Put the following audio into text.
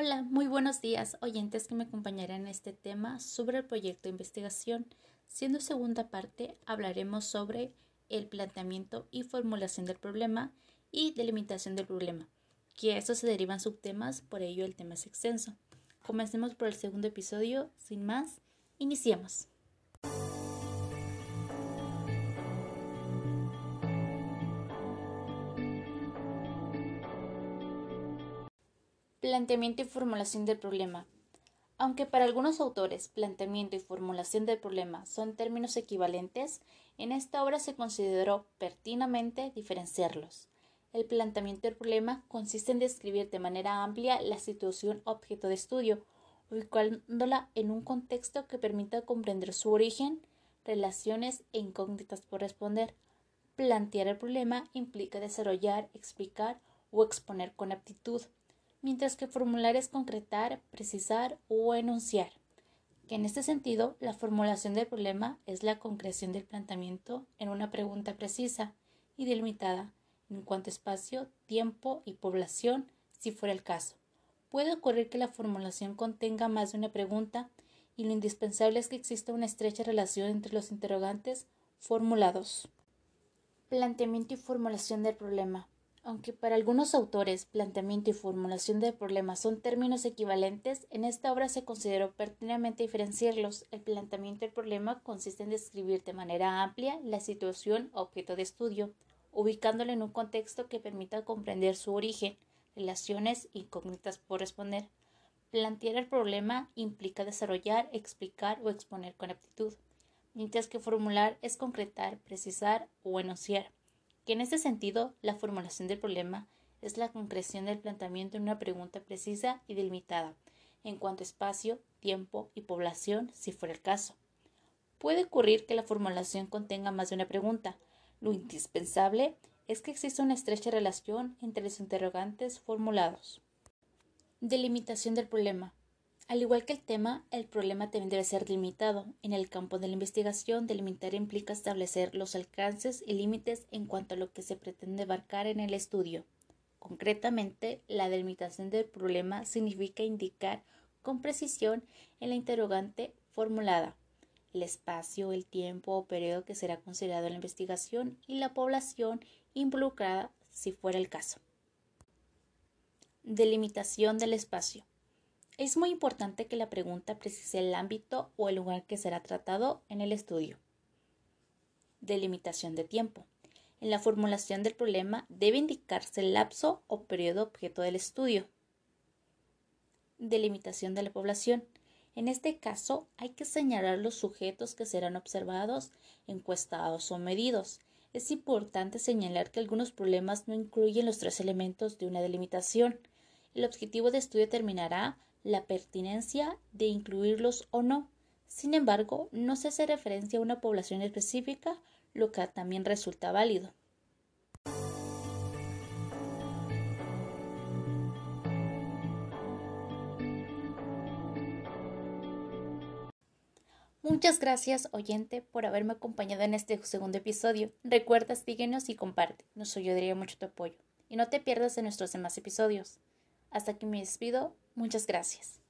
Hola, muy buenos días, oyentes que me acompañarán en este tema sobre el proyecto de investigación. Siendo segunda parte, hablaremos sobre el planteamiento y formulación del problema y delimitación del problema, que a se derivan subtemas, por ello el tema es extenso. Comencemos por el segundo episodio, sin más, iniciemos. Planteamiento y formulación del problema. Aunque para algunos autores planteamiento y formulación del problema son términos equivalentes, en esta obra se consideró pertinamente diferenciarlos. El planteamiento del problema consiste en describir de manera amplia la situación objeto de estudio, ubicándola en un contexto que permita comprender su origen, relaciones e incógnitas por responder. Plantear el problema implica desarrollar, explicar o exponer con aptitud mientras que formular es concretar, precisar o enunciar, que en este sentido la formulación del problema es la concreción del planteamiento en una pregunta precisa y delimitada en cuanto a espacio, tiempo y población, si fuera el caso. Puede ocurrir que la formulación contenga más de una pregunta y lo indispensable es que exista una estrecha relación entre los interrogantes formulados. Planteamiento y formulación del problema. Aunque para algunos autores planteamiento y formulación del problema son términos equivalentes, en esta obra se consideró pertinentemente diferenciarlos. El planteamiento del problema consiste en describir de manera amplia la situación objeto de estudio, ubicándolo en un contexto que permita comprender su origen, relaciones incógnitas por responder. Plantear el problema implica desarrollar, explicar o exponer con aptitud, mientras que formular es concretar, precisar o enunciar que en este sentido la formulación del problema es la concreción del planteamiento en una pregunta precisa y delimitada en cuanto a espacio, tiempo y población, si fuera el caso. Puede ocurrir que la formulación contenga más de una pregunta. Lo indispensable es que exista una estrecha relación entre los interrogantes formulados. Delimitación del problema. Al igual que el tema, el problema también debe ser delimitado. En el campo de la investigación, delimitar implica establecer los alcances y límites en cuanto a lo que se pretende abarcar en el estudio. Concretamente, la delimitación del problema significa indicar con precisión en la interrogante formulada el espacio, el tiempo o periodo que será considerado en la investigación y la población involucrada si fuera el caso. Delimitación del espacio. Es muy importante que la pregunta precise el ámbito o el lugar que será tratado en el estudio. Delimitación de tiempo. En la formulación del problema debe indicarse el lapso o periodo objeto del estudio. Delimitación de la población. En este caso hay que señalar los sujetos que serán observados, encuestados o medidos. Es importante señalar que algunos problemas no incluyen los tres elementos de una delimitación. El objetivo de estudio terminará la pertinencia de incluirlos o no. Sin embargo, no se hace referencia a una población específica, lo que también resulta válido. Muchas gracias, oyente, por haberme acompañado en este segundo episodio. Recuerda, síguenos y comparte. Nos ayudaría mucho tu apoyo. Y no te pierdas de nuestros demás episodios. Hasta aquí me despido. Muchas gracias.